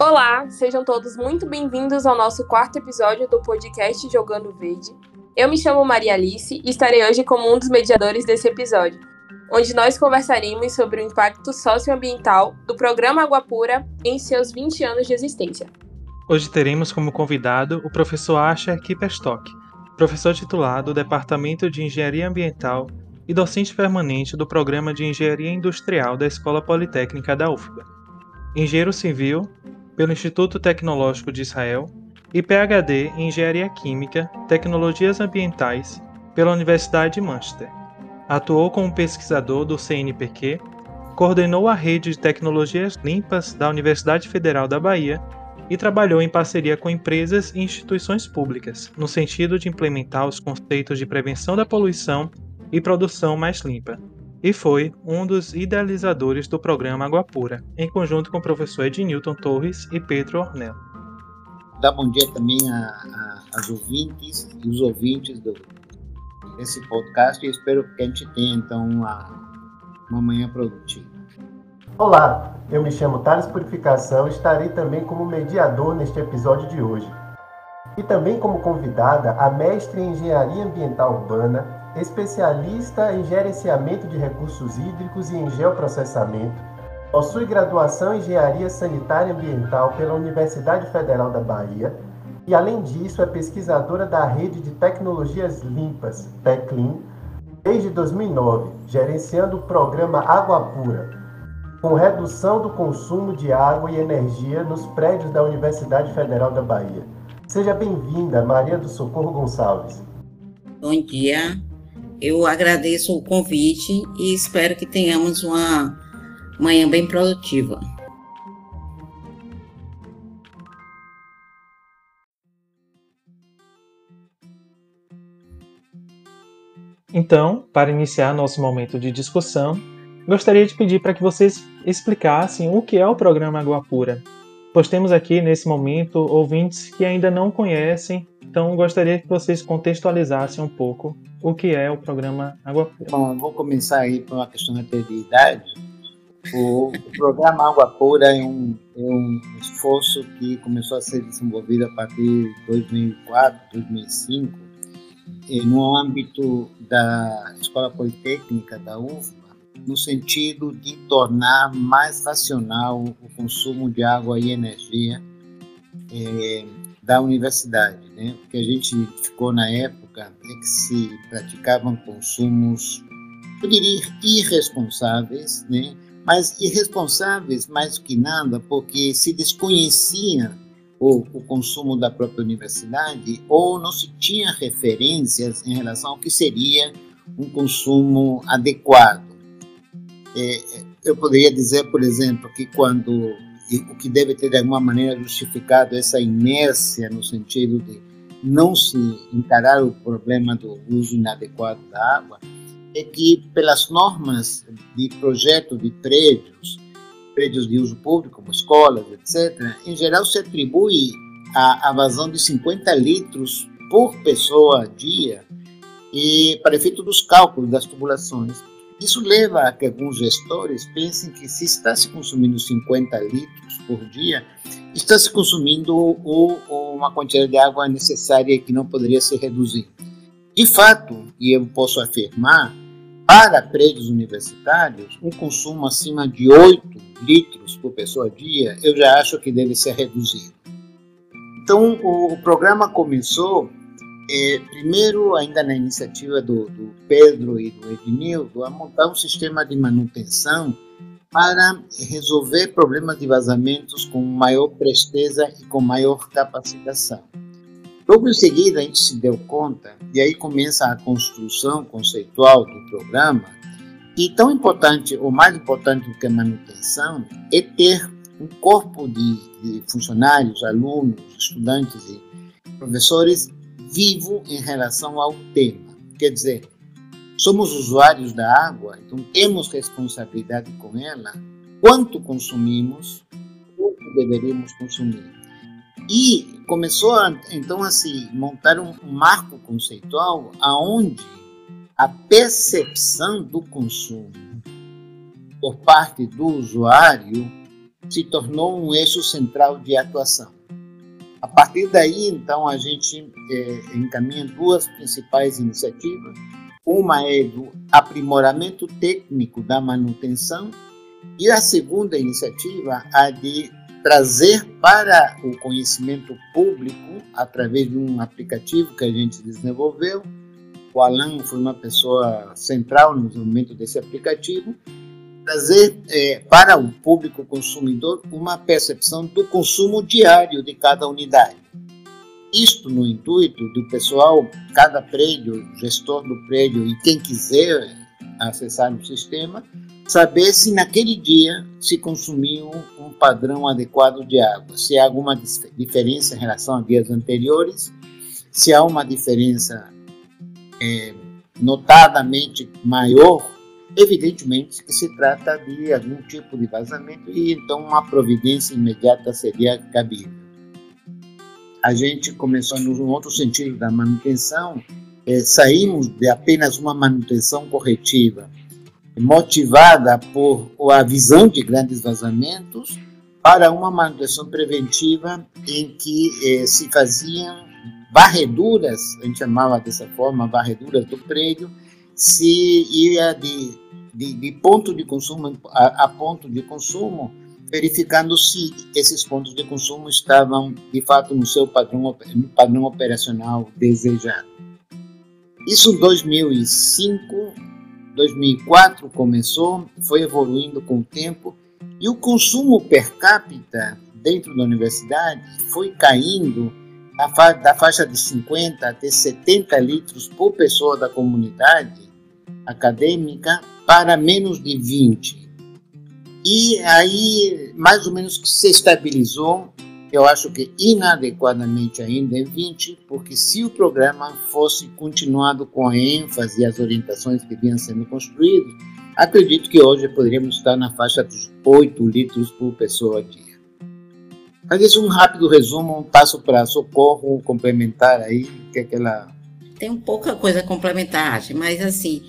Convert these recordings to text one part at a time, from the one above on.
Olá, sejam todos muito bem-vindos ao nosso quarto episódio do podcast Jogando Verde. Eu me chamo Maria Alice e estarei hoje como um dos mediadores desse episódio, onde nós conversaremos sobre o impacto socioambiental do programa Água Pura em seus 20 anos de existência. Hoje teremos como convidado o professor Asher Kipperstock, professor titular do Departamento de Engenharia Ambiental e docente permanente do Programa de Engenharia Industrial da Escola Politécnica da UFBA. Engenheiro civil pelo Instituto Tecnológico de Israel e PhD em Engenharia Química, Tecnologias Ambientais pela Universidade de Manchester. Atuou como pesquisador do CNPq, coordenou a rede de tecnologias limpas da Universidade Federal da Bahia e trabalhou em parceria com empresas e instituições públicas, no sentido de implementar os conceitos de prevenção da poluição e produção mais limpa, e foi um dos idealizadores do programa Água Pura, em conjunto com o professor Ednilton Torres e Pedro Ornel. Dá bom dia também às ouvintes e os ouvintes do, desse podcast e espero que a gente tenha então uma, uma manhã produtiva. Olá, eu me chamo Thales Purificação e estarei também como mediador neste episódio de hoje. E também como convidada a mestre em Engenharia Ambiental Urbana, especialista em gerenciamento de recursos hídricos e em geoprocessamento, possui graduação em Engenharia Sanitária e Ambiental pela Universidade Federal da Bahia e, além disso, é pesquisadora da Rede de Tecnologias Limpas, PECLIN, desde 2009, gerenciando o programa Água Pura, com redução do consumo de água e energia nos prédios da Universidade Federal da Bahia. Seja bem-vinda, Maria do Socorro Gonçalves. Bom dia, eu agradeço o convite e espero que tenhamos uma manhã bem produtiva. Então, para iniciar nosso momento de discussão, gostaria de pedir para que vocês explicassem o que é o programa Água Pura. Pois temos aqui, nesse momento, ouvintes que ainda não conhecem, então gostaria que vocês contextualizassem um pouco o que é o programa Água Pura. Bom, vou começar aí por uma questão de idade. O, o programa Água Pura é um, é um esforço que começou a ser desenvolvido a partir de 2004, 2005, no âmbito da Escola Politécnica da UFBA, no sentido de tornar mais racional o consumo de água e energia é, da universidade. Né? O que a gente ficou na época é que se praticavam consumos, eu diria, irresponsáveis, né? mas irresponsáveis mais que nada, porque se desconhecia o, o consumo da própria universidade ou não se tinha referências em relação ao que seria um consumo adequado. É, eu poderia dizer, por exemplo, que quando o que deve ter de alguma maneira justificado essa inércia no sentido de não se encarar o problema do uso inadequado da água é que pelas normas de projeto de prédios, prédios de uso público, como escolas, etc., em geral se atribui a, a vazão de 50 litros por pessoa a dia e para efeito dos cálculos das tubulações. Isso leva a que alguns gestores pensem que se está se consumindo 50 litros por dia, está se consumindo uma quantidade de água necessária que não poderia ser reduzida. De fato, e eu posso afirmar, para prédios universitários, um consumo acima de 8 litros por pessoa dia, eu já acho que deve ser reduzido. Então, o programa começou é, primeiro, ainda na iniciativa do, do Pedro e do Ednildo, a montar um sistema de manutenção para resolver problemas de vazamentos com maior presteza e com maior capacitação. Logo em seguida, a gente se deu conta, e aí começa a construção conceitual do programa, e tão importante, ou mais importante do que a manutenção, é ter um corpo de, de funcionários, alunos, estudantes e professores vivo em relação ao tema. Quer dizer, somos usuários da água, então temos responsabilidade com ela. Quanto consumimos, quanto deveríamos consumir. E começou então a se montar um marco conceitual aonde a percepção do consumo por parte do usuário se tornou um eixo central de atuação. A partir daí, então, a gente é, encaminha duas principais iniciativas. Uma é do aprimoramento técnico da manutenção e a segunda iniciativa, a de trazer para o conhecimento público, através de um aplicativo que a gente desenvolveu. O Alan foi uma pessoa central no desenvolvimento desse aplicativo, trazer é, para o público consumidor uma percepção do consumo diário de cada unidade. Isto no intuito do pessoal, cada prédio, gestor do prédio e quem quiser acessar o sistema, saber se naquele dia se consumiu um padrão adequado de água, se há alguma diferença em relação a dias anteriores, se há uma diferença é, notadamente maior Evidentemente que se trata de algum tipo de vazamento e então uma providência imediata seria cabível. A gente começou no outro sentido da manutenção, é, saímos de apenas uma manutenção corretiva motivada por a visão de grandes vazamentos para uma manutenção preventiva em que eh, se faziam varreduras, a gente chamava dessa forma, varreduras do prédio, se ia de, de, de ponto de consumo a, a, ponto de consumo, verificando se esses pontos de consumo estavam de fato no seu padrão, no padrão operacional desejado. Isso em 2005, 2004 começou, foi evoluindo com o tempo e o consumo per capita dentro da universidade foi caindo da faixa de 50 até 70 litros por pessoa da comunidade acadêmica para menos de 20. E aí, mais ou menos, se estabilizou, eu acho que inadequadamente ainda em 20, porque se o programa fosse continuado com a ênfase e as orientações que vinham sendo construídas, acredito que hoje poderíamos estar na faixa dos 8 litros por pessoa dia. Fazer um rápido resumo, um passo para socorro complementar aí, que é aquela... Tem pouca coisa complementar, mas assim,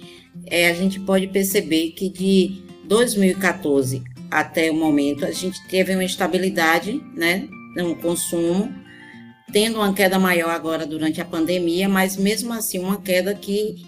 é, a gente pode perceber que de 2014 até o momento a gente teve uma estabilidade né, no consumo, tendo uma queda maior agora durante a pandemia, mas mesmo assim uma queda que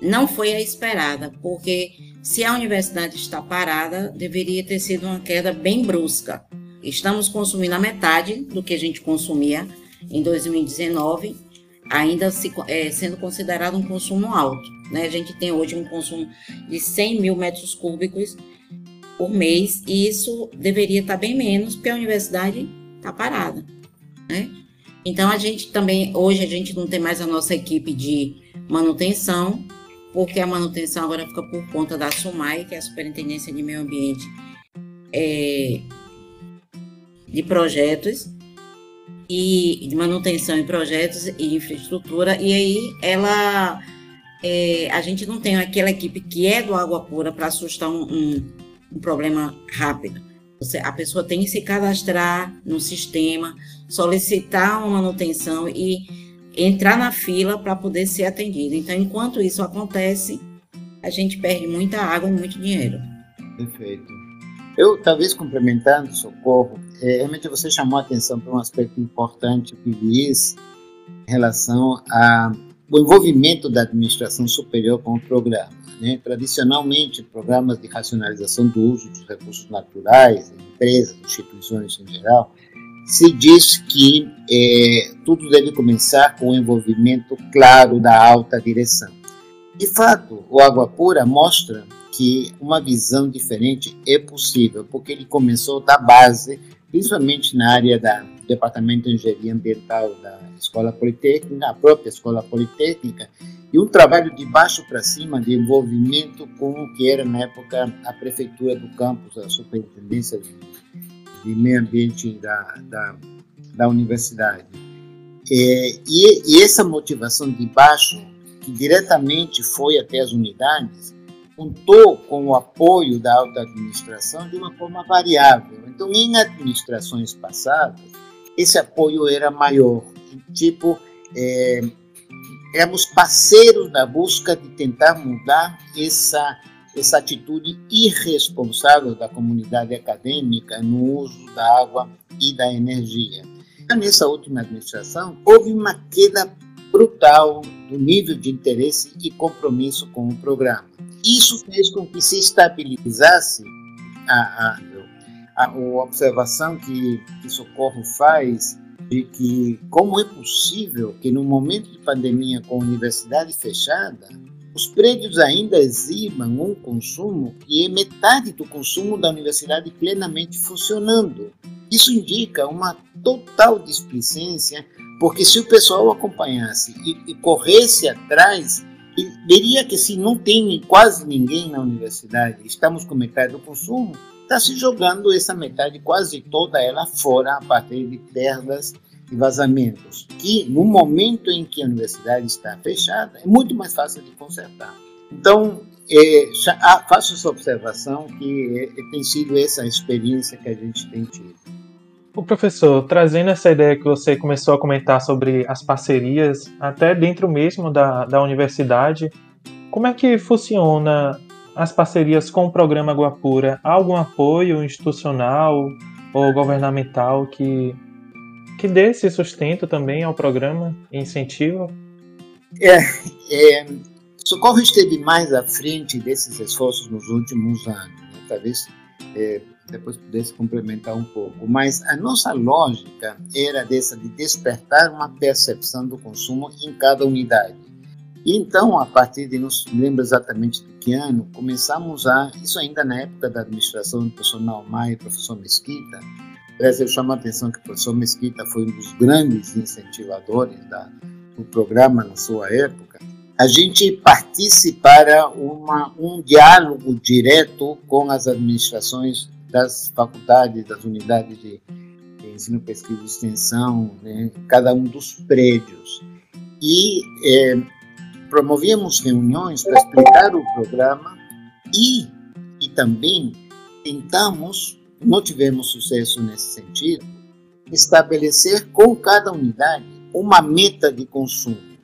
não foi a esperada, porque se a universidade está parada, deveria ter sido uma queda bem brusca. Estamos consumindo a metade do que a gente consumia em 2019 ainda se, é, sendo considerado um consumo alto. Né? A gente tem hoje um consumo de 100 mil metros cúbicos por mês e isso deveria estar bem menos porque a universidade está parada. Né? Então a gente também, hoje a gente não tem mais a nossa equipe de manutenção, porque a manutenção agora fica por conta da SUMAI, que é a Superintendência de Meio Ambiente é, de Projetos, e de manutenção em projetos e infraestrutura, e aí ela é, a gente não tem aquela equipe que é do água pura para assustar um, um, um, problema rápido. Você, a pessoa tem que se cadastrar no sistema, solicitar uma manutenção e entrar na fila para poder ser atendido. Então, enquanto isso acontece, a gente perde muita água e muito dinheiro. Perfeito. Eu, talvez complementando, Socorro, é, realmente você chamou a atenção para um aspecto importante que diz em relação ao envolvimento da administração superior com o programa. Né? Tradicionalmente, programas de racionalização do uso dos recursos naturais, empresas, instituições em geral, se diz que é, tudo deve começar com o envolvimento claro da alta direção. De fato, o Água Pura mostra que uma visão diferente é possível, porque ele começou da base principalmente na área da Departamento de Engenharia Ambiental da Escola Politécnica, a própria Escola Politécnica, e um trabalho de baixo para cima de envolvimento com o que era na época a prefeitura do campus, a superintendência de, de meio ambiente da, da, da universidade. É, e, e essa motivação de baixo, que diretamente foi até as unidades, contou com o apoio da alta administração de uma forma variável. Então, em administrações passadas, esse apoio era maior. Tipo, é, éramos parceiros na busca de tentar mudar essa, essa atitude irresponsável da comunidade acadêmica no uso da água e da energia. Nessa última administração, houve uma queda brutal do nível de interesse e compromisso com o programa. Isso fez com que se estabilizasse a, a, a, a observação que, que Socorro faz de que como é possível que no momento de pandemia com a universidade fechada, os prédios ainda exibam um consumo que é metade do consumo da universidade plenamente funcionando. Isso indica uma total displicência, porque se o pessoal acompanhasse e, e corresse atrás, veria que se não tem quase ninguém na universidade, estamos com metade do consumo, está se jogando essa metade quase toda ela fora a partir de perdas e vazamentos, que no momento em que a universidade está fechada, é muito mais fácil de consertar. Então, é, faço essa observação que é, tem sido essa experiência que a gente tem tido. O professor, trazendo essa ideia que você começou a comentar sobre as parcerias, até dentro mesmo da, da universidade, como é que funciona as parcerias com o programa Guapura? Há algum apoio institucional ou governamental que que dê esse sustento também ao programa e incentivo? É, é, Socorro esteve mais à frente desses esforços nos últimos anos, né? talvez é, depois pudesse complementar um pouco, mas a nossa lógica era dessa de despertar uma percepção do consumo em cada unidade. E então, a partir de, não lembro exatamente de que ano, começamos a, isso ainda na época da administração do professor Naumar e professor Mesquita, Aliás, eu chamo a atenção que o professor Mesquita foi um dos grandes incentivadores da, do programa na sua época. A gente participa uma, um diálogo direto com as administrações das faculdades, das unidades de, de ensino, pesquisa e extensão, né, cada um dos prédios. E é, promovíamos reuniões para explicar o programa e, e também tentamos não tivemos sucesso nesse sentido, estabelecer com cada unidade uma meta de consumo.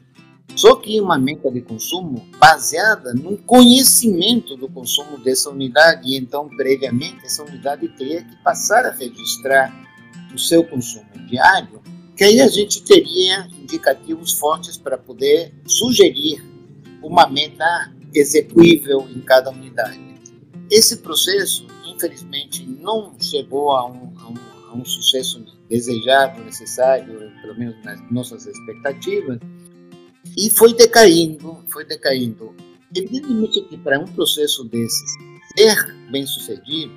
Só que uma meta de consumo baseada no conhecimento do consumo dessa unidade, e então, previamente, essa unidade teria que passar a registrar o seu consumo diário, que aí a gente teria indicativos fortes para poder sugerir uma meta execuível em cada unidade. Esse processo infelizmente não chegou a um, a um, a um sucesso desejado, necessário, pelo menos nas nossas expectativas, e foi decaindo, foi decaindo. Evidentemente que para um processo desses ser bem sucedido,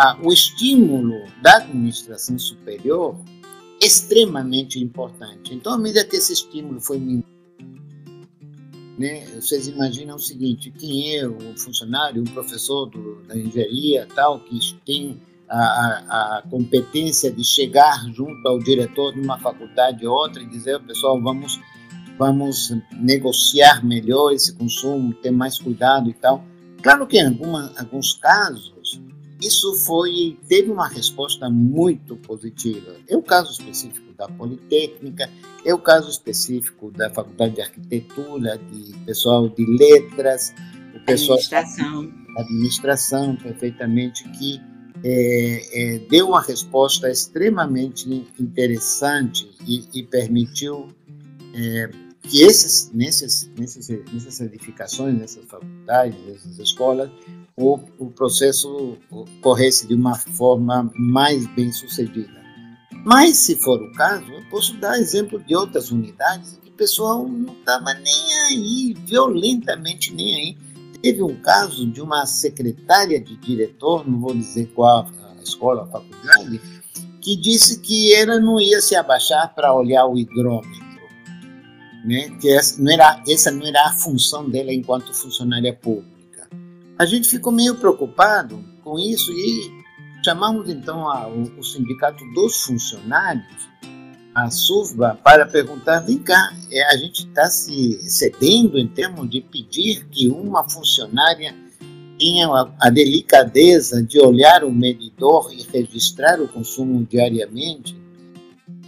ah, o estímulo da administração superior extremamente importante. Então, à medida que esse estímulo foi né? Vocês imaginam o seguinte: quem é um funcionário, um professor do, da engenharia, tal, que tem a, a, a, competência de chegar junto ao diretor de uma faculdade ou outra e dizer, pessoal, vamos, vamos negociar melhor esse consumo, ter mais cuidado e tal. Claro que em alguma, alguns casos isso foi teve uma resposta muito positiva. É o caso específico da Politécnica, é o caso específico da Faculdade de Arquitetura, de pessoal de letras, o pessoal administração, administração perfeitamente que é, é, deu uma resposta extremamente interessante e, e permitiu é, que esses, nesses, nesses, nessas edificações, nessas faculdades, nessas escolas, o, o processo corresse de uma forma mais bem sucedida. Mas, se for o caso, eu posso dar exemplo de outras unidades que o pessoal não estava nem aí, violentamente nem aí. Teve um caso de uma secretária de diretor, não vou dizer qual a escola, a faculdade, que disse que ela não ia se abaixar para olhar o hidrômetro. Né? Que essa não, era, essa não era a função dela enquanto funcionária pública. A gente ficou meio preocupado com isso e chamamos então a, o, o, sindicato dos funcionários, a SUVBA, para perguntar: vem cá, é, a gente está se cedendo em termos de pedir que uma funcionária tenha a delicadeza de olhar o medidor e registrar o consumo diariamente?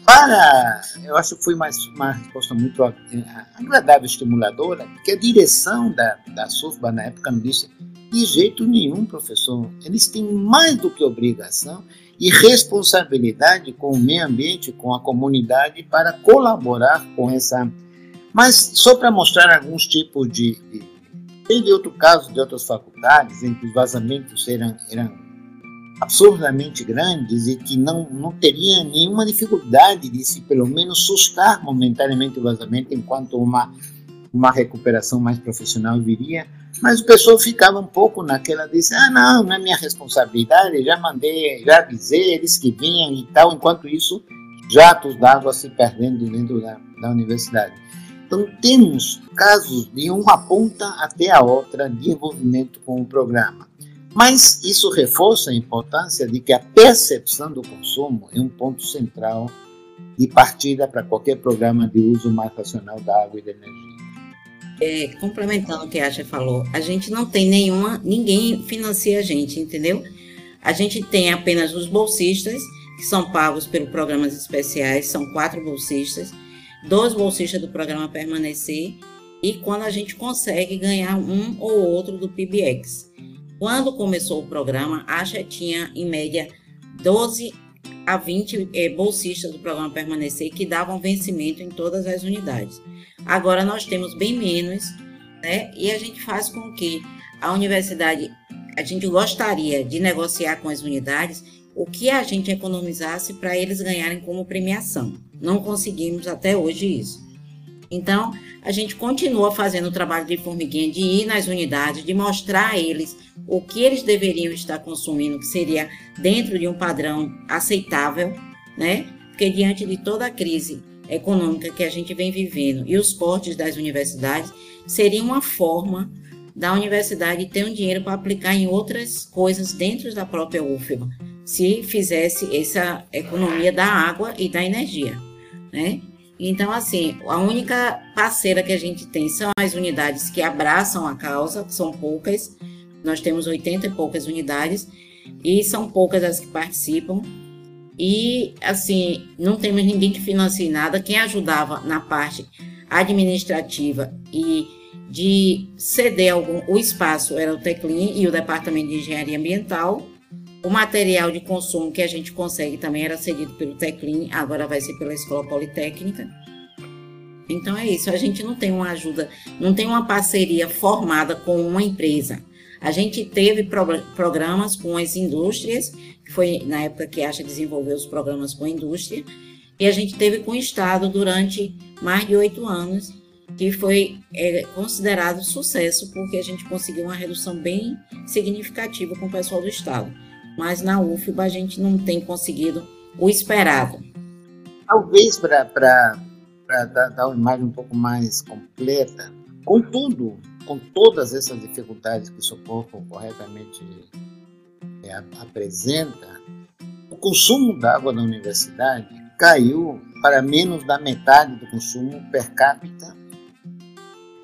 Para, eu acho que foi uma, uma resposta muito agradável, estimuladora, porque a direção da, da SUFBA na época me disse De jeito nenhum, professor. Eles têm mais do que obrigação e responsabilidade com o meio ambiente, com a comunidade, para colaborar com essa. Mas só para mostrar alguns tipos de. Teve outro caso de outras faculdades em que os vazamentos eram, eram absurdamente grandes e que não, não teria nenhuma dificuldade de se pelo menos sustar momentaneamente o vazamento enquanto uma, uma recuperação mais profissional viria mas o pessoal ficava um pouco naquela, disse, ah, não, não é minha responsabilidade, já mandei, já avisei, eles que vinham e tal, enquanto isso, jatos d'água se perdendo dentro da, da universidade. Então, temos casos de uma ponta até a outra de envolvimento com o programa. Mas isso reforça a importância de que a percepção do consumo é um ponto central de partida para qualquer programa de uso mais racional da água e da energia é, complementando o que a Asha falou, a gente não tem nenhuma, ninguém financia a gente, entendeu? A gente tem apenas os bolsistas, que são pagos pelos programas especiais, são quatro bolsistas, dois bolsistas do programa Permanecer, e quando a gente consegue ganhar um ou outro do PBX. Quando começou o programa, a Asha tinha, em média, 12 a 20 é, bolsistas do programa Permanecer que davam vencimento em todas as unidades. Agora nós temos bem menos, né? E a gente faz com que a universidade, a gente gostaria de negociar com as unidades o que a gente economizasse para eles ganharem como premiação. Não conseguimos até hoje isso. Então, a gente continua fazendo o trabalho de formiguinha, de ir nas unidades, de mostrar a eles o que eles deveriam estar consumindo, que seria dentro de um padrão aceitável, né? Porque diante de toda a crise econômica que a gente vem vivendo e os cortes das universidades, seria uma forma da universidade ter um dinheiro para aplicar em outras coisas dentro da própria UFBA, se fizesse essa economia da água e da energia, né? Então, assim, a única parceira que a gente tem são as unidades que abraçam a causa, são poucas. Nós temos 80 e poucas unidades, e são poucas as que participam. E, assim, não temos ninguém que financie nada. Quem ajudava na parte administrativa e de ceder algum, o espaço era o Teclin e o Departamento de Engenharia Ambiental. O material de consumo que a gente consegue também era cedido pelo Teclin, agora vai ser pela Escola Politécnica. Então é isso, a gente não tem uma ajuda, não tem uma parceria formada com uma empresa. A gente teve pro, programas com as indústrias foi na época que a Acha desenvolveu os programas com a indústria, e a gente teve com o Estado durante mais de oito anos, que foi é, considerado sucesso, porque a gente conseguiu uma redução bem significativa com o pessoal do Estado. Mas na UFBA a gente não tem conseguido o esperado. Talvez para dar, uma imagem um pouco mais completa, contudo, com todas essas dificuldades que o Socorro corretamente é, apresenta, o consumo d'água na universidade caiu para menos da metade do consumo per capita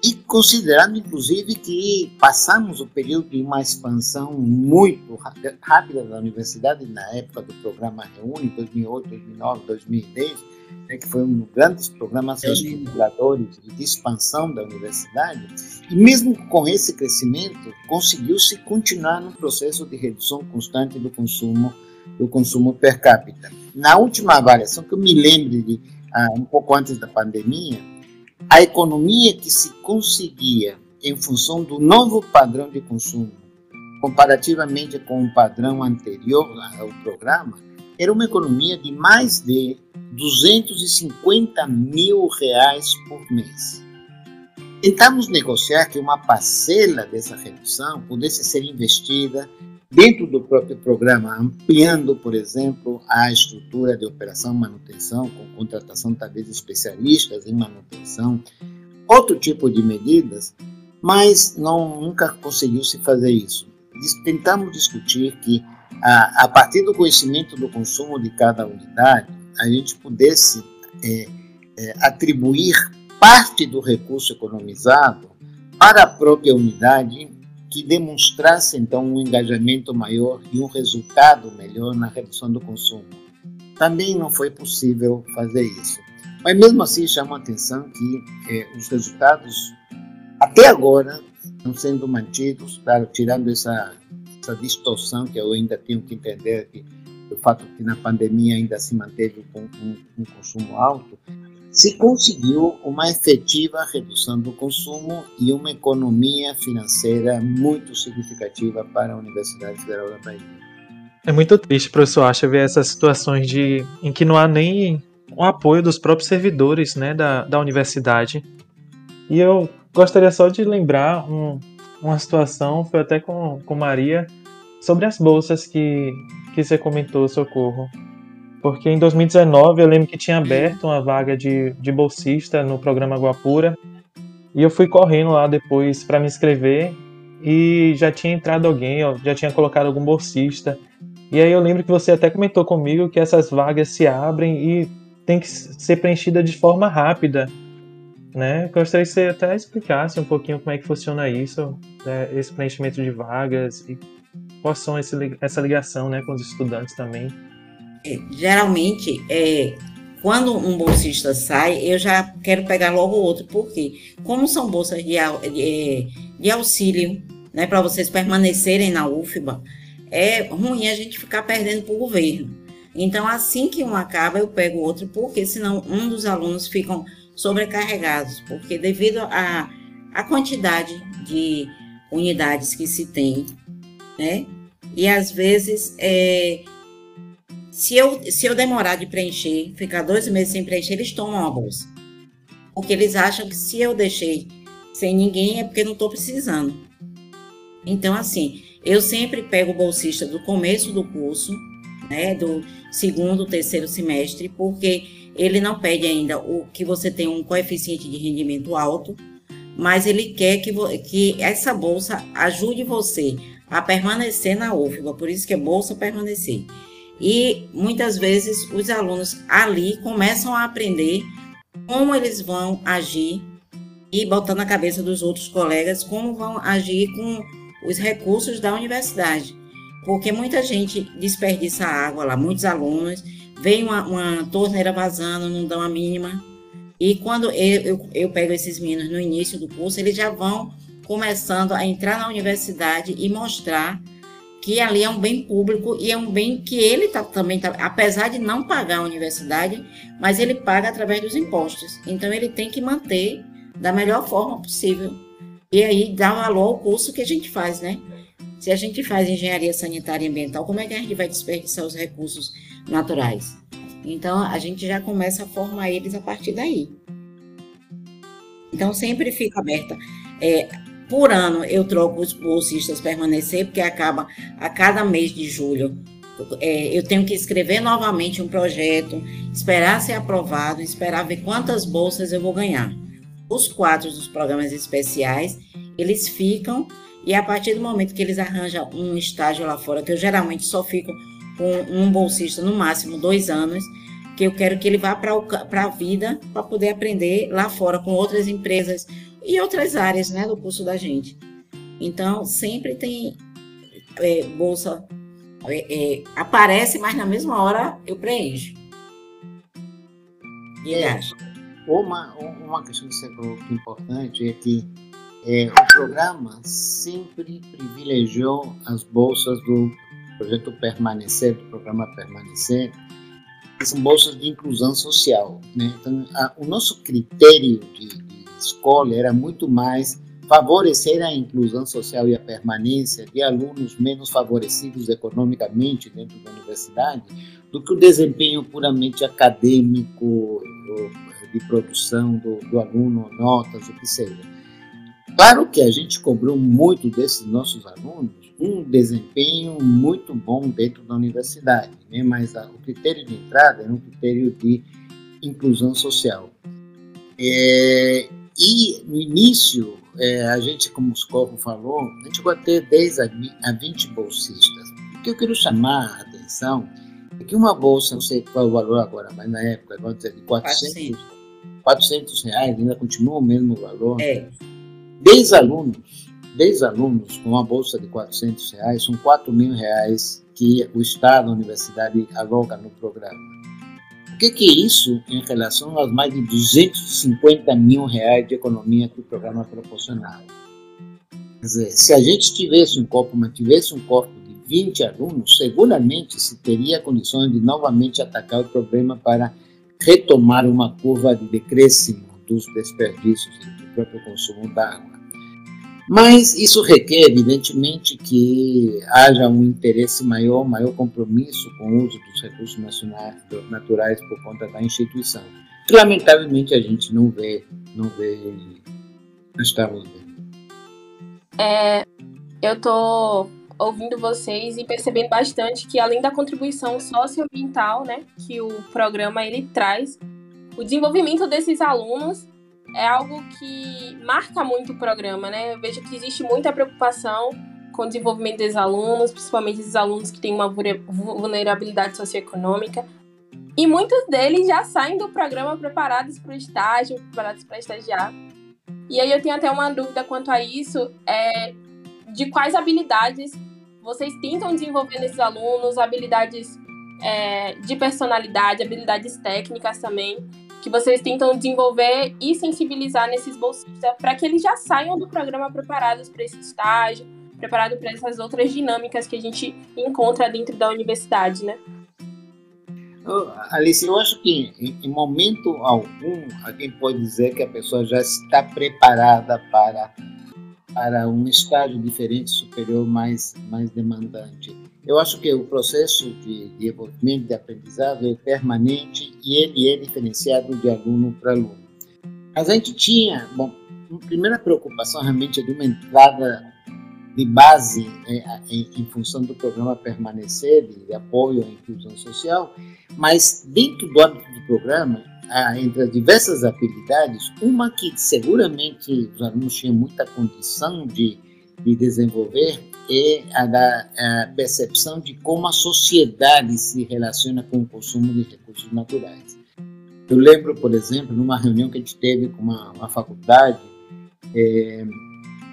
e considerando inclusive que passamos o período de uma expansão muito rápida da universidade na época do programa Reúne, 2008, 2009, 2010, né, que foi um dos grandes programas reestruturadores de expansão da universidade, e mesmo com esse crescimento, conseguiu-se continuar no processo de redução constante do consumo do consumo per capita. Na última avaliação, que eu me lembro de ah, um pouco antes da pandemia, a economia que se conseguia em função do novo padrão de consumo, comparativamente com o padrão anterior ao programa, era uma economia de mais de 250 mil reais por mês. Tentamos negociar que uma parcela dessa redução pudesse ser investida dentro do próprio programa, ampliando, por exemplo, a estrutura de operação manutenção, com contratação talvez especialistas em manutenção, outro tipo de medidas, mas não, nunca conseguiu se fazer isso. Tentamos discutir que, a, a partir do conhecimento do consumo de cada unidade, a gente pudesse é, é, atribuir parte do recurso economizado para a própria unidade que demonstrasse então um engajamento maior e um resultado melhor na redução do consumo. Também não foi possível fazer isso. Mas mesmo assim chama a atenção que é, os resultados até agora estão sendo mantidos, claro, tirando essa, essa distorção que eu ainda tenho que entender, que o fato que na pandemia ainda se manteve um, um consumo alto, se conseguiu uma efetiva redução do consumo e uma economia financeira muito significativa para a Universidade Federal da Bahia. É muito triste, professor Acha, ver essas situações de, em que não há nem o apoio dos próprios servidores né, da, da universidade. E eu gostaria só de lembrar um, uma situação, foi até com, com Maria, sobre as bolsas que, que você comentou, Socorro. Porque em 2019 eu lembro que tinha aberto uma vaga de, de bolsista no programa Guapura. E eu fui correndo lá depois para me inscrever e já tinha entrado alguém, já tinha colocado algum bolsista. E aí eu lembro que você até comentou comigo que essas vagas se abrem e tem que ser preenchida de forma rápida. Né? Gostaria que você até explicasse um pouquinho como é que funciona isso, né? esse preenchimento de vagas e quais são esse, essa ligação né, com os estudantes também. É, geralmente, é, quando um bolsista sai, eu já quero pegar logo outro, porque como são bolsas de, de, de auxílio, né, para vocês permanecerem na UFBA, é ruim a gente ficar perdendo para o governo. Então, assim que um acaba, eu pego outro, porque senão um dos alunos ficam sobrecarregados, porque devido à a, a quantidade de unidades que se tem, né? E às vezes, é, se, eu, se eu demorar de preencher, ficar dois meses sem preencher, eles tomam a bolsa. Porque eles acham que se eu deixei sem ninguém é porque não estou precisando. Então, assim, eu sempre pego o bolsista do começo do curso, né, do segundo, terceiro semestre, porque ele não pede ainda o que você tenha um coeficiente de rendimento alto, mas ele quer que, que essa bolsa ajude você a permanecer na UFBA, por isso que é bolsa permanecer. E muitas vezes os alunos ali começam a aprender como eles vão agir e botar na cabeça dos outros colegas como vão agir com os recursos da universidade, porque muita gente desperdiça água lá, muitos alunos, vem uma, uma torneira vazando, não dão a mínima, e quando eu, eu, eu pego esses meninos no início do curso, eles já vão começando a entrar na universidade e mostrar que ali é um bem público e é um bem que ele tá, também, tá, apesar de não pagar a universidade, mas ele paga através dos impostos. Então ele tem que manter da melhor forma possível e aí dá valor ao curso que a gente faz, né? Se a gente faz engenharia sanitária e ambiental, como é que a gente vai desperdiçar os recursos naturais? Então a gente já começa a formar eles a partir daí. Então sempre fica aberta. É, por ano eu troco os bolsistas permanecer, porque acaba a cada mês de julho. É, eu tenho que escrever novamente um projeto, esperar ser aprovado, esperar ver quantas bolsas eu vou ganhar os quadros dos programas especiais, eles ficam e a partir do momento que eles arranjam um estágio lá fora, que eu geralmente só fico com um bolsista no máximo dois anos, que eu quero que ele vá para a vida para poder aprender lá fora com outras empresas e outras áreas né, do curso da gente. Então, sempre tem é, bolsa, é, é, aparece, mas na mesma hora eu preencho. E ele acha? Uma, uma questão que você que é importante é que é, o programa sempre privilegiou as bolsas do projeto Permanecer, do programa Permanecer, que são bolsas de inclusão social. Né? Então, a, o nosso critério de, de escolha era muito mais favorecer a inclusão social e a permanência de alunos menos favorecidos economicamente dentro da universidade do que o desempenho puramente acadêmico de produção do, do aluno, notas, o que seja. Claro que a gente cobrou muito desses nossos alunos um desempenho muito bom dentro da universidade, né? mas a, o critério de entrada era um critério de inclusão social. É, e no início, é, a gente, como o Scorro falou, a gente a ter 10 a 20 bolsistas. O que eu quero chamar a atenção é que uma bolsa, não sei qual é o valor agora, mas na época, dizer, de 400, 400 reais, ainda continua o mesmo valor. É. 10 alunos, 10 alunos com uma bolsa de 400 reais, são 4 mil reais que o Estado, a universidade, aloca no programa. Que, que é isso em relação aos mais de 250 mil reais de economia que o programa proporcionava? Quer dizer, se a gente tivesse um corpo, mantivesse um corpo de 20 alunos, seguramente se teria condições de novamente atacar o problema para retomar uma curva de decréscimo dos desperdícios do próprio consumo da água. Mas isso requer, evidentemente, que haja um interesse maior, maior compromisso com o uso dos recursos nacionais, naturais por conta da instituição. Que, lamentavelmente, a gente não vê, não vê, não estamos vendo. É, eu estou ouvindo vocês e percebendo bastante que, além da contribuição socioambiental, né, que o programa ele traz, o desenvolvimento desses alunos é algo que marca muito o programa, né? Eu vejo que existe muita preocupação com o desenvolvimento dos alunos, principalmente esses alunos que têm uma vulnerabilidade socioeconômica. E muitos deles já saem do programa preparados para o estágio, preparados para estagiar. E aí eu tenho até uma dúvida quanto a isso, é, de quais habilidades vocês tentam desenvolver nesses alunos, habilidades é, de personalidade, habilidades técnicas também, que vocês tentam desenvolver e sensibilizar nesses bolsistas para que eles já saiam do programa preparados para esse estágio, preparados para essas outras dinâmicas que a gente encontra dentro da universidade, né? Alice, eu acho que em, momento algum alguém pode dizer que a pessoa já está preparada para para um estágio diferente, superior, mais mais demandante. Eu acho que o processo de, de desenvolvimento de aprendizado é permanente e ele é diferenciado de aluno para aluno. A gente tinha, bom, a primeira preocupação realmente é de uma entrada de base é, em, em, função do programa permanecer, de apoio à inclusão social, mas dentro do âmbito do programa, entre as diversas habilidades, uma que seguramente os alunos tinham muita condição de, de desenvolver é a da a percepção de como a sociedade se relaciona com o consumo de recursos naturais. Eu lembro, por exemplo, numa reunião que a gente teve com uma, uma faculdade, é,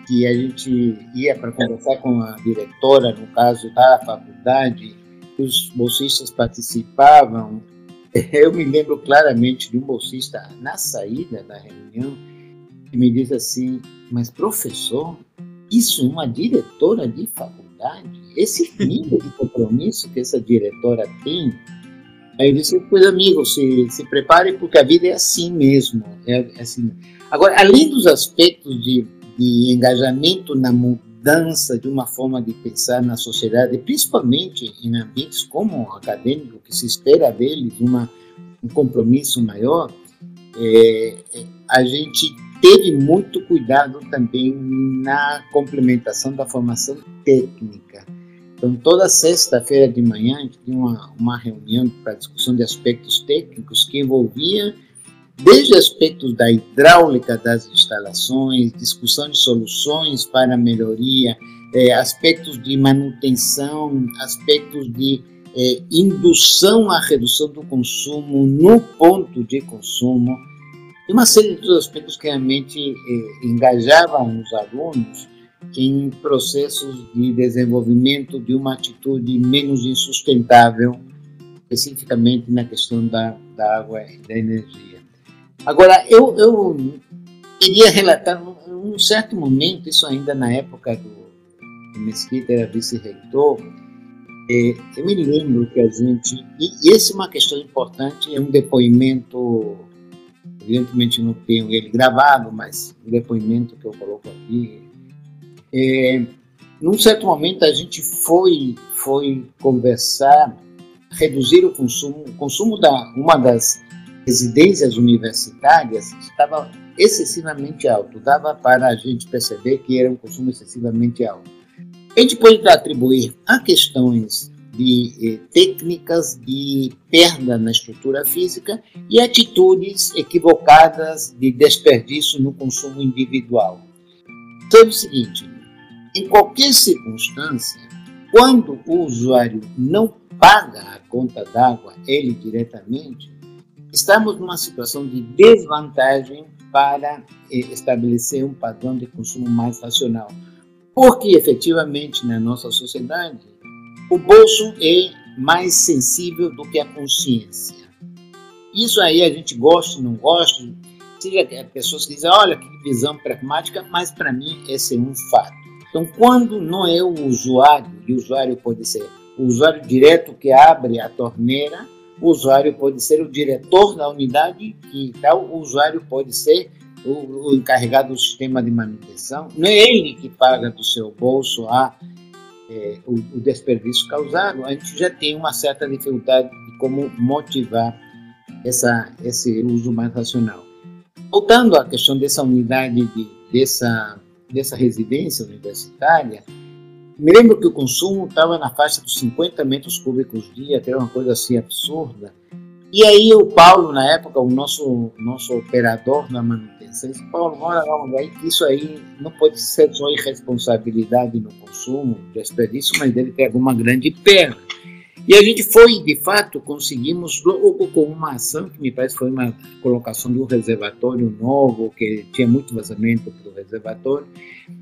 que a gente ia para conversar com a diretora, no caso da faculdade, os bolsistas participavam. Eu me lembro claramente de um bolsista na saída da reunião que me disse assim: Mas professor, isso uma diretora de faculdade? Esse nível de compromisso que essa diretora tem? Aí eu disse, pois amigo, se, se prepare porque a vida é assim mesmo. É, é assim. Agora, além dos aspectos de, de engajamento na mudança de uma forma de pensar na sociedade, principalmente em ambientes como o acadêmico, que se espera deles uma, um compromisso maior, é, é a gente teve muito cuidado também na complementação da formação técnica. Então, toda sexta-feira de manhã, a gente tinha uma, uma reunião para discussão de aspectos técnicos que envolvia desde aspectos da hidráulica das instalações, discussão de soluções para melhoria, é, aspectos de manutenção, aspectos de é, indução à redução do consumo no ponto de consumo, e uma série de aspectos que realmente eh, engajavam os alunos em processos de desenvolvimento de uma atitude menos insustentável, especificamente na questão da, da água e da energia. Agora, eu, eu queria relatar um, um certo momento, isso ainda na época do, do Mesquita era vice-reitor, eh, eu me lembro que a gente, e, e essa é uma questão importante, é um depoimento Evidentemente não tenho ele gravado, mas o depoimento que eu coloco aqui. É, num certo momento a gente foi foi conversar, reduzir o consumo, o consumo da uma das residências universitárias estava excessivamente alto, dava para a gente perceber que era um consumo excessivamente alto. A gente pode atribuir a questões de eh, técnicas de perda na estrutura física e atitudes equivocadas de desperdício no consumo individual. Então é o seguinte: em qualquer circunstância, quando o usuário não paga a conta d'água ele diretamente, estamos numa situação de desvantagem para eh, estabelecer um padrão de consumo mais racional. Porque efetivamente na nossa sociedade o bolso é mais sensível do que a consciência. Isso aí a gente gosta, não gosta, seja pessoas que dizem, olha que visão pragmática, mas para mim esse é um fato. Então, quando não é o usuário, e o usuário pode ser o usuário direto que abre a torneira, o usuário pode ser o diretor da unidade, e tal o usuário pode ser o, o, encarregado do sistema de manutenção. Não é ele que paga do seu bolso a, é, o, o, desperdício causado. A gente já tem uma certa dificuldade de como motivar essa, esse uso mais racional. Voltando à questão dessa unidade, de, dessa, dessa residência universitária, me lembro que o consumo estava na faixa dos 50 metros cúbicos dia, era uma coisa assim absurda. E aí o Paulo, na época, o nosso, nosso operador na manutenção, disse, Paulo, que isso aí não pode ser só irresponsabilidade no consumo, desperdício, mas deve ter alguma grande perda. E a gente foi, de fato, conseguimos, logo com uma ação que me parece foi uma colocação de um reservatório novo, que tinha muito vazamento para o reservatório,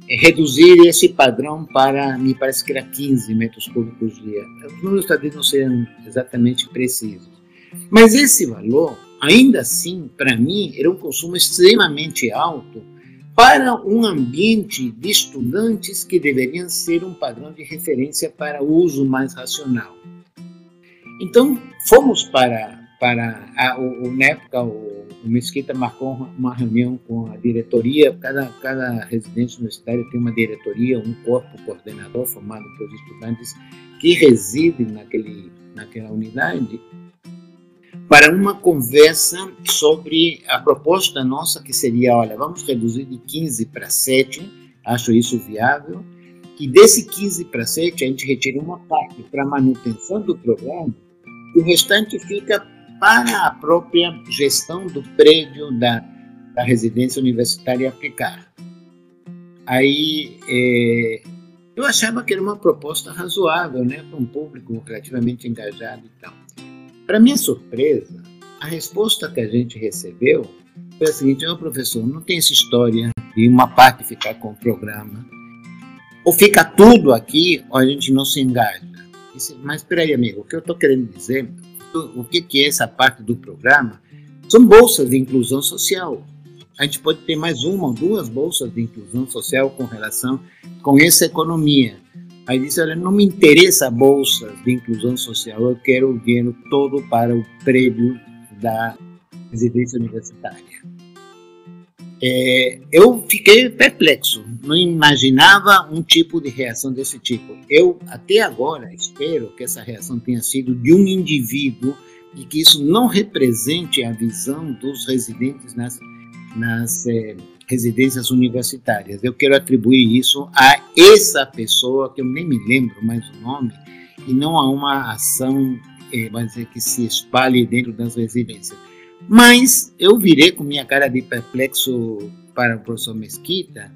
é reduzir esse padrão para, me parece que era 15 metros cúbicos dia. Os números talvez não sejam exatamente precisos. Mas esse valor, ainda assim, para mim, era um consumo extremamente alto para um ambiente de estudantes que deveriam ser um padrão de referência para uso mais racional. Então, fomos para, para a, o, na época, o, o Mesquita marcou uma reunião com a diretoria, cada, cada residência universitária tem uma diretoria, um corpo coordenador formado por estudantes que residem naquele, naquela unidade, para uma conversa sobre a proposta nossa, que seria, olha, vamos reduzir de 15 para 7, acho isso viável, e desse 15 para 7 a gente retira uma parte para manutenção do programa o restante fica para a própria gestão do prédio da, da residência universitária aplicar. Aí é, eu achava que era uma proposta razoável, né, para um público relativamente engajado e tal. Para minha surpresa, a resposta que a gente recebeu foi a seguinte: oh, professor, não tem essa história de uma parte ficar com o programa. Ou fica tudo aqui, ou a gente não se engaja. Mas espera aí, amigo, o que eu estou querendo dizer, o que, que é essa parte do programa, são bolsas de inclusão social. A gente pode ter mais uma ou duas bolsas de inclusão social com relação com essa economia. Aí diz, olha, não me interessa bolsas de inclusão social, eu quero o dinheiro todo para o prédio da residência universitária. É, eu fiquei perplexo, não imaginava um tipo de reação desse tipo. Eu, até agora, espero que essa reação tenha sido de um indivíduo e que isso não represente a visão dos residentes nas, nas é, residências universitárias. Eu quero atribuir isso a essa pessoa, que eu nem me lembro mais o nome, e não a uma ação é, dizer, que se espalhe dentro das residências. Mas eu virei com minha cara de perplexo para o professor Mesquita,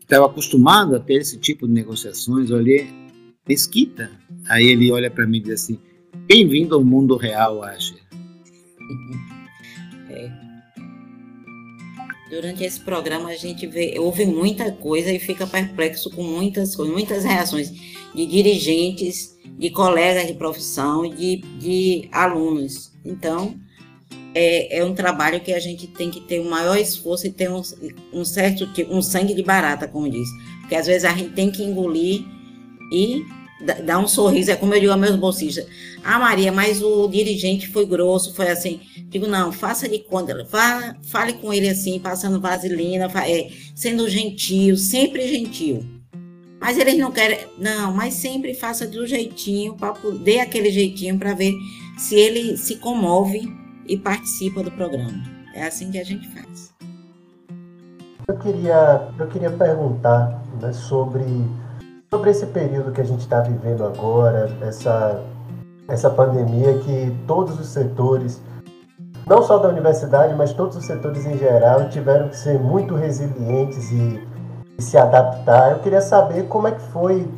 estava acostumado a ter esse tipo de negociações, olhei, Mesquita. Aí ele olha para mim e diz assim, bem-vindo ao mundo real, Asher. Durante esse programa a gente vê, ouve muita coisa e fica perplexo com muitas muitas reações de dirigentes, de colegas de profissão, de, de alunos. Então, é, é um trabalho que a gente tem que ter um maior esforço e ter um, um certo tipo, um sangue de barata, como diz. Porque às vezes a gente tem que engolir e dar um sorriso. É como eu digo aos meus bolsistas. Ah, Maria, mas o dirigente foi grosso, foi assim. Digo, não, faça de conta, fale com ele assim, passando vaselina, é, sendo gentil, sempre gentil. Mas eles não querem, não, mas sempre faça do jeitinho, para dê aquele jeitinho para ver se ele se comove e participa do programa. É assim que a gente faz. Eu queria, eu queria perguntar né, sobre, sobre esse período que a gente está vivendo agora, essa, essa pandemia que todos os setores, não só da universidade, mas todos os setores em geral, tiveram que ser muito resilientes e, e se adaptar. Eu queria saber como é que foi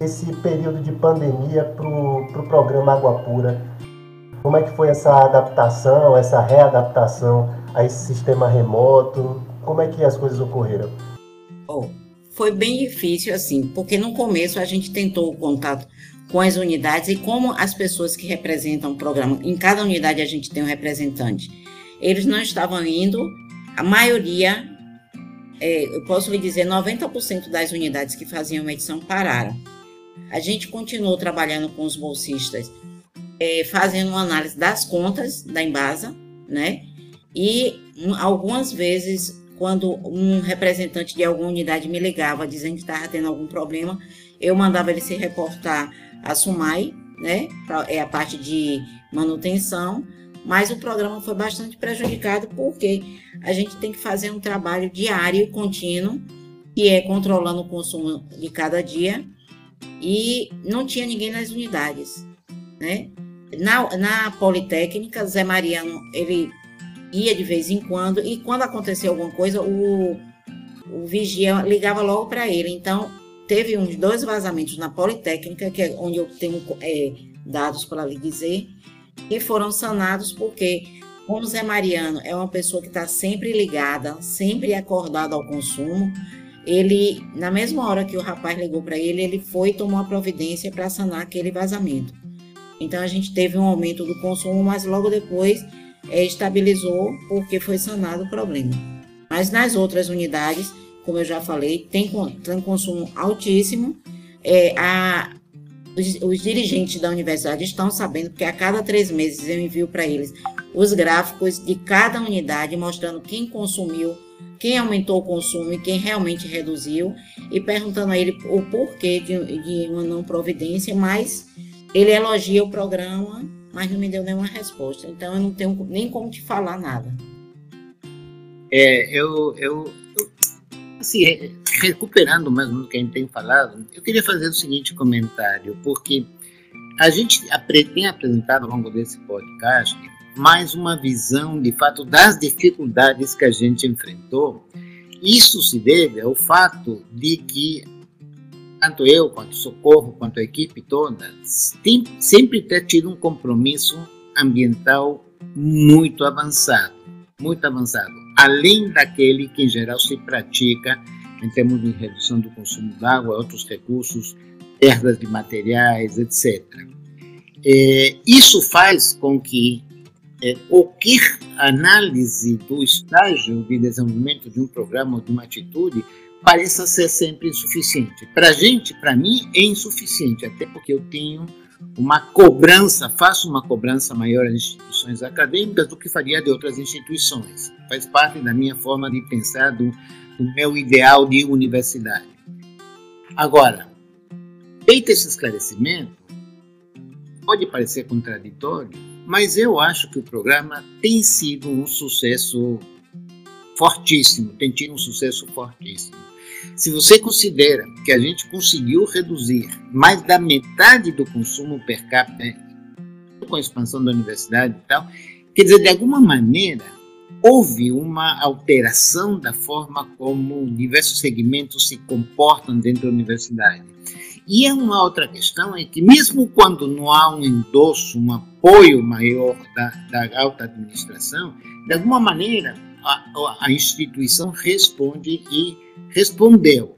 esse período de pandemia para o pro programa Água Pura como é que foi essa adaptação, essa readaptação a esse sistema remoto? Como é que as coisas ocorreram? Foi bem difícil assim, porque no começo a gente tentou o contato com as unidades e como as pessoas que representam o programa, em cada unidade a gente tem um representante. Eles não estavam indo, a maioria é, eu posso lhe dizer, 90% das unidades que faziam medição pararam. A gente continuou trabalhando com os bolsistas, é, fazendo uma análise das contas da Embasa, né? E um, algumas vezes, quando um representante de alguma unidade me ligava dizendo que estava tendo algum problema, eu mandava ele se reportar à SUMAI, né? É a parte de manutenção, mas o programa foi bastante prejudicado porque a gente tem que fazer um trabalho diário e contínuo, que é controlando o consumo de cada dia, e não tinha ninguém nas unidades, né? Na, na Politécnica, Zé Mariano, ele ia de vez em quando, e quando acontecia alguma coisa, o, o vigia ligava logo para ele. Então, teve uns dois vazamentos na Politécnica, que é onde eu tenho é, dados para lhe dizer, e foram sanados porque, como Zé Mariano é uma pessoa que está sempre ligada, sempre acordado ao consumo, ele, na mesma hora que o rapaz ligou para ele, ele foi tomou a providência para sanar aquele vazamento. Então a gente teve um aumento do consumo, mas logo depois é, estabilizou porque foi sanado o problema. Mas nas outras unidades, como eu já falei, tem, tem consumo altíssimo. É, a, os, os, dirigentes da universidade estão sabendo que a cada três meses eu envio para eles os gráficos de cada unidade, mostrando quem consumiu, quem aumentou o consumo e quem realmente reduziu, e perguntando a ele o porquê de, de uma não providência, mas ele elogia o programa, mas não me deu nenhuma resposta. Então eu não tenho nem como te falar nada. É, eu, eu, eu assim, recuperando mais ou menos o que a gente tem falado, eu queria fazer o seguinte comentário, porque a gente tem apresentado ao longo desse podcast mais uma visão, de fato, das dificuldades que a gente enfrentou. Isso se deve ao fato de que tanto eu quanto Socorro, quanto a equipe toda, tem sempre ter tido um compromisso ambiental muito avançado, muito avançado, além daquele que em geral se pratica em termos de redução do consumo de água, outros recursos, perdas de materiais, etc. É, isso faz com que é, qualquer análise do estágio de desenvolvimento de um programa ou de uma atitude pareça ser sempre insuficiente. Para gente, para mim, é insuficiente, até porque eu tenho uma cobrança, faço uma cobrança maior às instituições acadêmicas do que faria de outras instituições. Faz parte da minha forma de pensar, do, do meu ideal de universidade. Agora, feito esse esclarecimento, pode parecer contraditório, mas eu acho que o programa tem sido um sucesso fortíssimo, tem tido um sucesso fortíssimo. Se você considera que a gente conseguiu reduzir mais da metade do consumo per capita com a expansão da universidade e tal, quer dizer, de alguma maneira, houve uma alteração da forma como diversos segmentos se comportam dentro da universidade. E é uma outra questão é que mesmo quando não há um endosso, um apoio maior da, da alta administração, de alguma maneira a, a instituição responde e respondeu.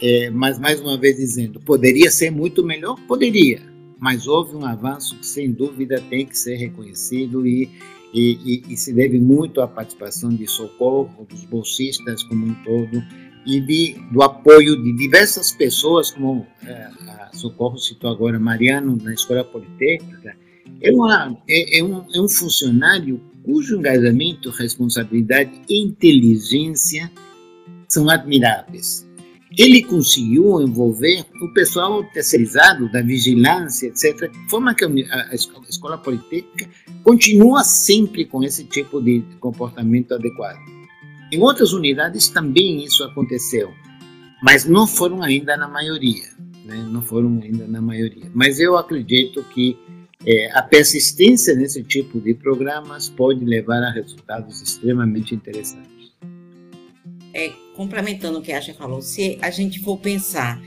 É, mas, mais uma vez dizendo, poderia ser muito melhor? Poderia, mas houve um avanço que, sem dúvida, tem que ser reconhecido e, e, e, e se deve muito à participação de socorro, dos bolsistas como um todo, e de, do apoio de diversas pessoas, como é, a Socorro citou agora, Mariano, na Escola Politécnica, é, uma, é, é, um, é um funcionário cujo engajamento, responsabilidade e inteligência são admiráveis. Ele conseguiu envolver o pessoal terceirizado da vigilância, etc., de forma que a escola politécnica continua sempre com esse tipo de comportamento adequado. Em outras unidades também isso aconteceu, mas não foram ainda na maioria, né? não foram ainda na maioria. Mas eu acredito que é, a persistência nesse tipo de programas pode levar a resultados extremamente interessantes. É, complementando o que a Asha falou, se a gente for pensar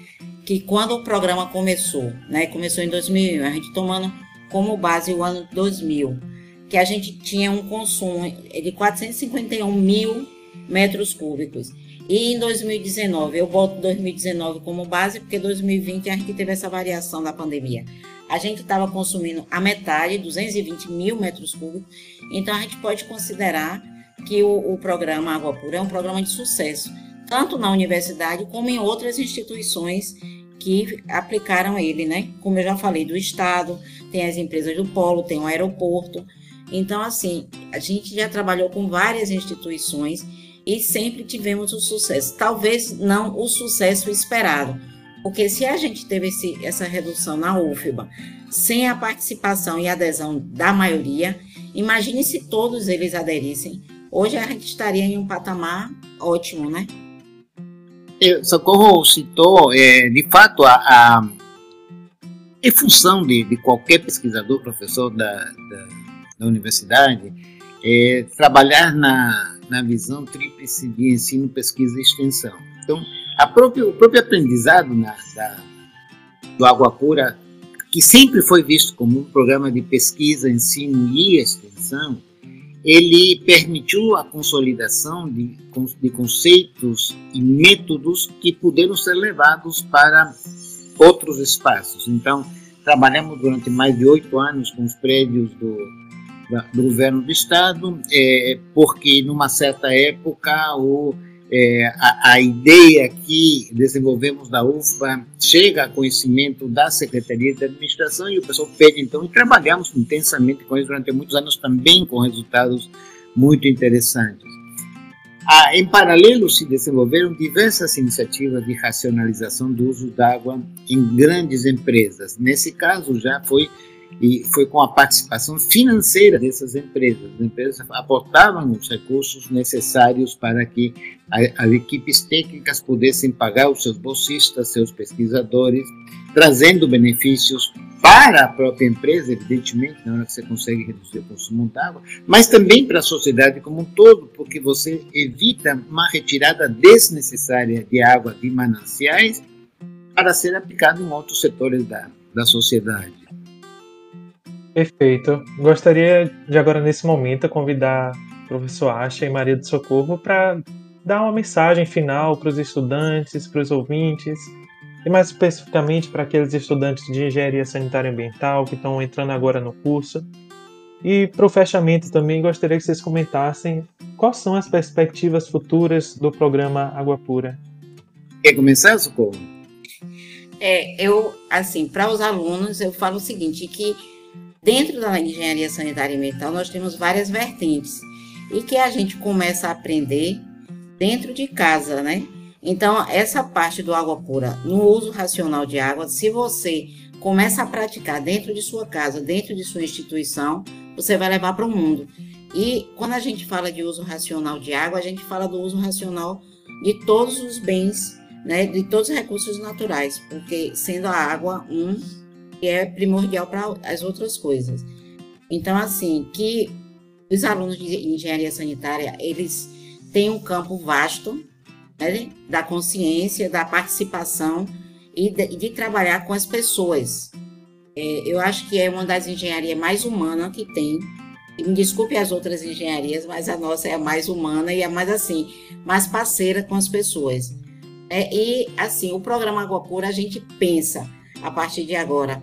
que quando o programa começou, né, começou em 2001, a gente tomando como base o ano 2000, que a gente tinha um consumo de 451 mil metros cúbicos. E em 2019, eu boto 2019 como base, porque 2020 a gente teve essa variação da pandemia a gente estava consumindo a metade, 220 mil metros cúbicos. Então, a gente pode considerar que o, o programa Água Pura é um programa de sucesso, tanto na universidade como em outras instituições que aplicaram ele, né? Como eu já falei, do Estado, tem as empresas do Polo, tem o aeroporto. Então, assim, a gente já trabalhou com várias instituições e sempre tivemos o sucesso. Talvez não o sucesso esperado, porque se a gente teve esse, essa redução na UFBA sem a participação e adesão da maioria, imagine se todos eles aderissem. Hoje a gente estaria em um patamar ótimo, né? Socorro citou, é, de fato, a, a função de, de, qualquer pesquisador, professor da, da, da universidade, é trabalhar na, na visão tríplice de ensino, pesquisa e extensão. Então, a o próprio aprendizado na, da, do Água Pura, que sempre foi visto como um programa de pesquisa, ensino e extensão, ele permitiu a consolidação de, de conceitos e métodos que puderam ser levados para outros espaços. Então, trabalhamos durante mais de oito anos com os prédios do, do governo do estado, é, porque numa certa época o é, a, a, ideia que desenvolvemos da UFBA chega a conhecimento da Secretaria de Administração e o pessoal pede então e trabalhamos intensamente com isso durante muitos anos também com resultados muito interessantes. Ah, em paralelo, se desenvolveram diversas iniciativas de racionalização do uso d'água em grandes empresas. Nesse caso, já foi e foi com a participação financeira dessas empresas. As empresas aportavam os recursos necessários para que as equipes técnicas pudessem pagar os seus bolsistas, seus pesquisadores, trazendo benefícios para a própria empresa, evidentemente, na hora que você consegue reduzir o consumo de água, mas também para a sociedade como um todo, porque você evita uma retirada desnecessária de água de mananciais para ser aplicado em outros setores da, da sociedade. Perfeito. Gostaria de agora, nesse momento, convidar o professor Asha e Maria do Socorro para dar uma mensagem final para os estudantes, para os ouvintes, e mais especificamente para aqueles estudantes de engenharia sanitária e ambiental que estão entrando agora no curso. E para o fechamento também gostaria que vocês comentassem quais são as perspectivas futuras do programa Água Pura. Quer começar, Socorro? É, eu, assim, para os alunos, eu falo o seguinte, que Dentro da engenharia sanitária e ambiental, nós temos várias vertentes e que a gente começa a aprender dentro de casa, né? Então, essa parte do água pura, no uso racional de água, se você começa a praticar dentro de sua casa, dentro de sua instituição, você vai levar para o mundo. E quando a gente fala de uso racional de água, a gente fala do uso racional de todos os bens, né, de todos os recursos naturais, porque sendo a água um que é primordial para as outras coisas. Então, assim, que os alunos de engenharia sanitária, eles têm um campo vasto né, da consciência, da participação e de, de trabalhar com as pessoas. É, eu acho que é uma das engenharias mais humanas que tem. Me desculpe as outras engenharias, mas a nossa é a mais humana e a mais assim, mais parceira com as pessoas. É, e assim, o programa Água Pura a gente pensa a partir de agora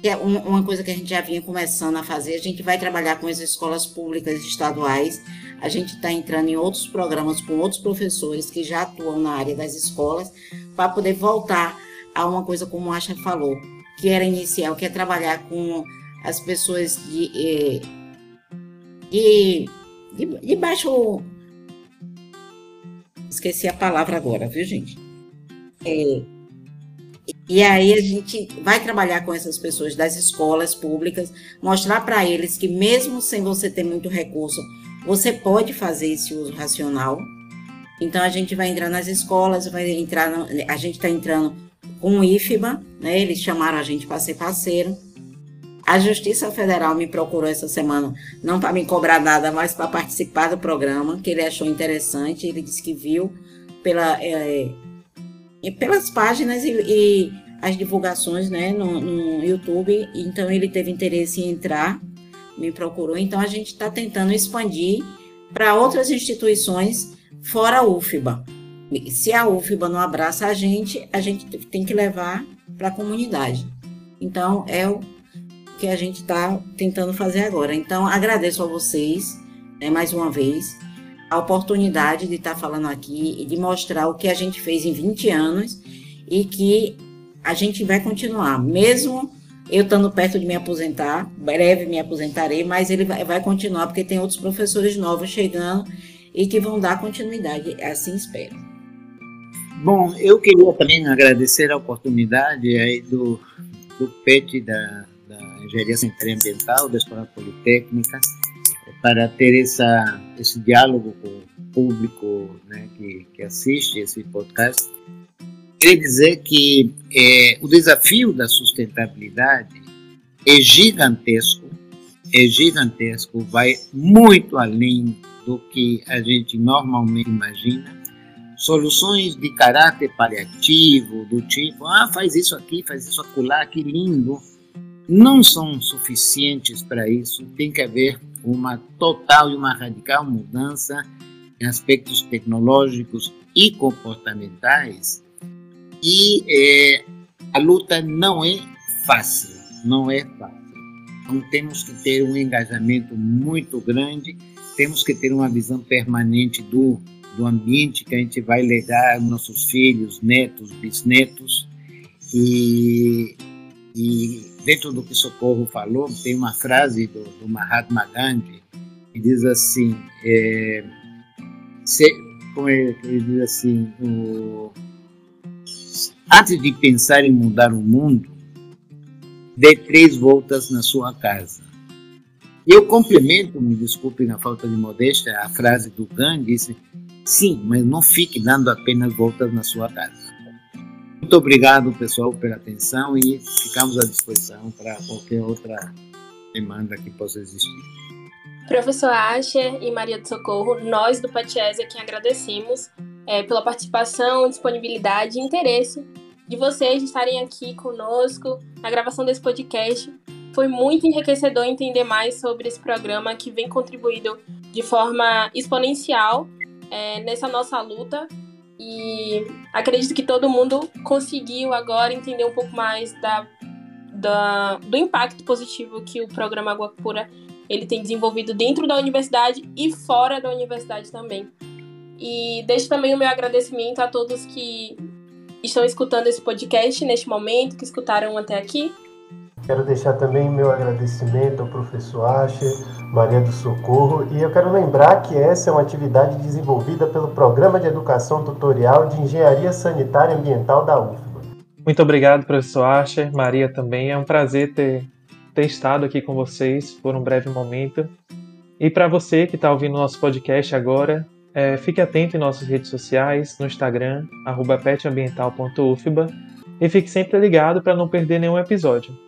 que é uma coisa que a gente já vinha começando a fazer. A gente vai trabalhar com as escolas públicas estaduais. A gente está entrando em outros programas com outros professores que já atuam na área das escolas, para poder voltar a uma coisa como a Asha falou, que era inicial, que é trabalhar com as pessoas de, eh, de, de, de baixo. Esqueci a palavra agora, viu, gente? É, e aí a gente vai trabalhar com essas pessoas das escolas públicas, mostrar para eles que mesmo sem você ter muito recurso, você pode fazer esse uso racional. Então a gente vai entrar nas escolas, vai entrar, no, a gente está entrando com o IFBA, né? Eles chamaram a gente para ser parceiro. A Justiça Federal me procurou essa semana, não para me cobrar nada, mas para participar do programa, que ele achou interessante. Ele disse que viu pela é, pelas páginas e, e as divulgações né, no, no, YouTube. Então ele teve interesse em entrar, me procurou. Então a gente está tentando expandir para outras instituições fora a UFBA. Se a UFBA não abraça a gente, a gente tem que levar para a comunidade. Então é o que a gente está tentando fazer agora. Então agradeço a vocês né, mais uma vez. A oportunidade de estar falando aqui e de mostrar o que a gente fez em 20 anos e que a gente vai continuar, mesmo eu estando perto de me aposentar, breve me aposentarei, mas ele vai, continuar porque tem outros professores novos chegando e que vão dar continuidade, assim espero. Bom, eu queria também agradecer a oportunidade aí do, do PET da, da Engenharia Sanitária Ambiental da Escola Politécnica para ter essa, esse diálogo com o público né, que, que assiste esse podcast. Queria dizer que é, o desafio da sustentabilidade é gigantesco, é gigantesco, vai muito além do que a gente normalmente imagina. Soluções de caráter paliativo, do tipo, ah, faz isso aqui, faz isso acolá, que lindo, não são suficientes para isso. Tem que haver uma total e uma radical mudança em aspectos tecnológicos e comportamentais. E é, a luta não é fácil, não é fácil. Então temos que ter um engajamento muito grande, temos que ter uma visão permanente do, do ambiente que a gente vai legar aos nossos filhos, netos, bisnetos. E, e dentro do que Socorro falou, tem uma frase do, do Mahatma Gandhi que diz assim, é, se, como ele, ele diz assim, o, antes de pensar em mudar o mundo, dê três voltas na sua casa. Eu complemento, me desculpe na falta de modéstia, a frase do Gandhi, disse, sim, mas não fique dando apenas voltas na sua casa. Muito obrigado, pessoal, pela atenção e ficamos à disposição para qualquer outra demanda que possa existir. Professor Asher e Maria do Socorro, nós do Patiesa que agradecemos é, pela participação, disponibilidade e interesse de vocês estarem aqui conosco na gravação desse podcast. Foi muito enriquecedor entender mais sobre esse programa que vem contribuindo de forma exponencial é, nessa nossa luta e acredito que todo mundo conseguiu agora entender um pouco mais da, da, do impacto positivo que o programa Água Pura ele tem desenvolvido dentro da universidade e fora da universidade também. E deixo também o meu agradecimento a todos que estão escutando esse podcast neste momento, que escutaram até aqui. Quero deixar também meu agradecimento ao professor Asher, Maria do Socorro, e eu quero lembrar que essa é uma atividade desenvolvida pelo Programa de Educação Tutorial de Engenharia Sanitária e Ambiental da UFBA. Muito obrigado, professor Asher, Maria também. É um prazer ter, ter estado aqui com vocês por um breve momento. E para você que está ouvindo nosso podcast agora, é, fique atento em nossas redes sociais, no Instagram, petambiental.ufba, e fique sempre ligado para não perder nenhum episódio.